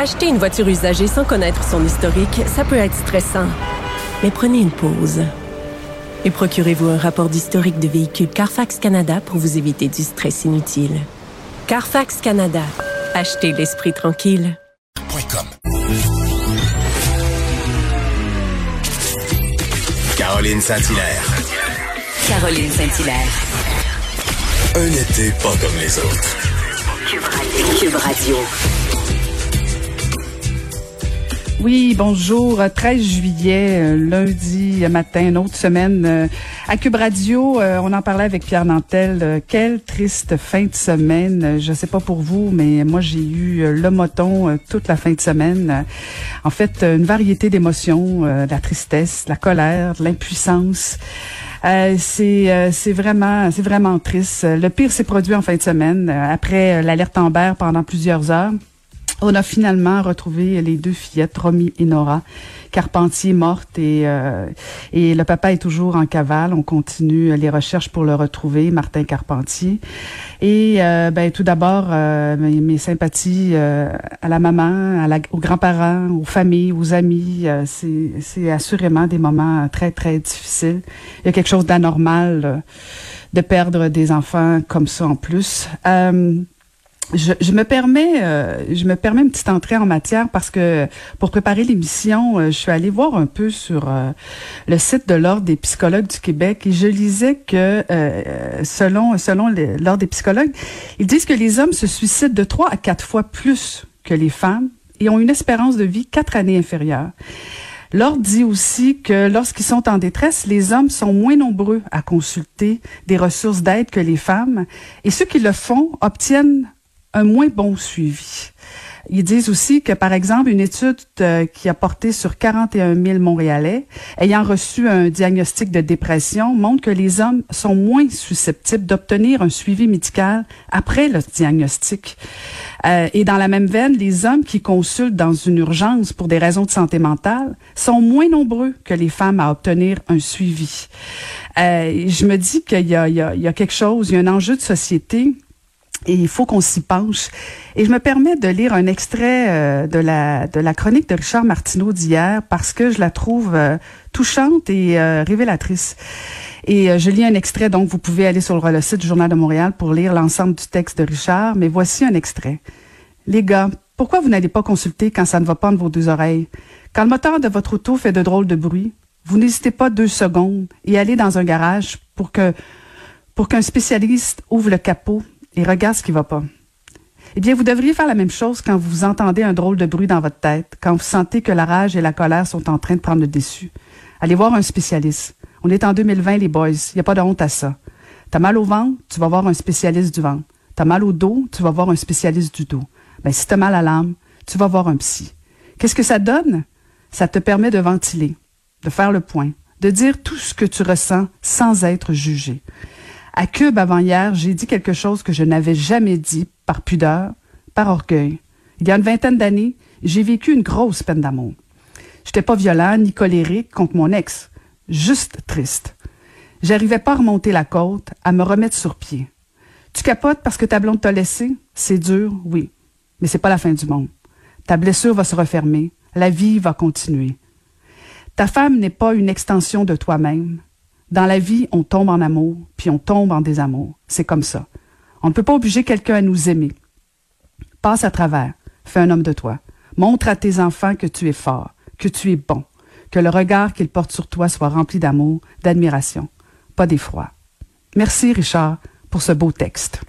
Acheter une voiture usagée sans connaître son historique, ça peut être stressant. Mais prenez une pause. Et procurez-vous un rapport d'historique de véhicule Carfax Canada pour vous éviter du stress inutile. Carfax Canada. Achetez l'esprit tranquille. Caroline Saint-Hilaire. Caroline Saint-Hilaire. Un été pas comme les autres. Cube Radio. Oui, bonjour. 13 juillet, euh, lundi matin, une autre semaine. euh, à Cube Radio, euh, on en parlait avec Pierre Nantel. Euh, quelle triste fin de semaine. Euh, Je sais pas pour vous, mais moi, j'ai eu euh, le moton euh, toute la fin de semaine. Euh, En fait, euh, une variété d'émotions, euh, la tristesse, la colère, l'impuissance. Euh, c'est euh, c'est vraiment triste. Le pire s'est produit en fin de semaine euh, après euh, l'alerte Amber pendant plusieurs heures. On a finalement retrouvé les deux fillettes, Romy et Nora, Carpentier mortes et euh, et le papa est toujours en cavale. On continue les recherches pour le retrouver, Martin Carpentier. Et euh, ben tout d'abord euh, mes, mes sympathies euh, à la maman, à la, aux grands-parents, aux familles, aux amis. Euh, c'est c'est assurément des moments très très difficiles. Il y a quelque chose d'anormal euh, de perdre des enfants comme ça en plus. Je, je me permets, euh, je me permets une petite entrée en matière parce que pour préparer l'émission, euh, je suis allée voir un peu sur euh, le site de l'ordre des psychologues du Québec et je lisais que euh, selon selon l'ordre des psychologues, ils disent que les hommes se suicident de trois à quatre fois plus que les femmes et ont une espérance de vie quatre années inférieure. L'ordre dit aussi que lorsqu'ils sont en détresse, les hommes sont moins nombreux à consulter des ressources d'aide que les femmes et ceux qui le font obtiennent un moins bon suivi. Ils disent aussi que, par exemple, une étude euh, qui a porté sur 41 000 Montréalais ayant reçu un diagnostic de dépression montre que les hommes sont moins susceptibles d'obtenir un suivi médical après le diagnostic. Euh, et dans la même veine, les hommes qui consultent dans une urgence pour des raisons de santé mentale sont moins nombreux que les femmes à obtenir un suivi. Euh, je me dis qu'il y y, y a quelque chose, il y a un enjeu de société et il faut qu'on s'y penche. Et je me permets de lire un extrait euh, de la de la chronique de Richard Martineau d'hier parce que je la trouve euh, touchante et euh, révélatrice. Et euh, je lis un extrait, donc vous pouvez aller sur le, site du Journal de Montréal pour lire l'ensemble du texte de Richard, mais voici un extrait. Les gars, pourquoi vous n'allez pas consulter quand ça ne va pas entre vos deux oreilles? Quand le moteur de votre auto fait de drôles de bruit, vous n'hésitez pas deux secondes et allez dans un garage pour que pour qu'un spécialiste ouvre le capot et regarde ce qui va pas. Eh bien, vous devriez faire la même chose quand vous entendez un drôle de bruit dans votre tête, quand vous sentez que la rage et la colère sont en train de prendre le dessus. Allez voir un spécialiste. On est en 2020, les boys. Il n'y a pas de honte à ça. T'as mal au ventre, tu vas voir un spécialiste du ventre. T'as mal au dos, tu vas voir un spécialiste du dos. Ben, si t'as mal à l'âme, tu vas voir un psy. Qu'est-ce que ça donne? Ça te permet de ventiler, de faire le point, de dire tout ce que tu ressens sans être jugé. À Cube avant hier, j'ai dit quelque chose que je n'avais jamais dit par pudeur, par orgueil. Il y a une vingtaine d'années, j'ai vécu une grosse peine d'amour. J'étais pas violent ni colérique contre mon ex, juste triste. J'arrivais pas à remonter la côte, à me remettre sur pied. Tu capotes parce que ta blonde t'a laissé? C'est dur, oui. Mais c'est pas la fin du monde. Ta blessure va se refermer. La vie va continuer. Ta femme n'est pas une extension de toi-même. Dans la vie, on tombe en amour, puis on tombe en désamour. C'est comme ça. On ne peut pas obliger quelqu'un à nous aimer. Passe à travers. Fais un homme de toi. Montre à tes enfants que tu es fort, que tu es bon, que le regard qu'ils portent sur toi soit rempli d'amour, d'admiration, pas d'effroi. Merci, Richard, pour ce beau texte.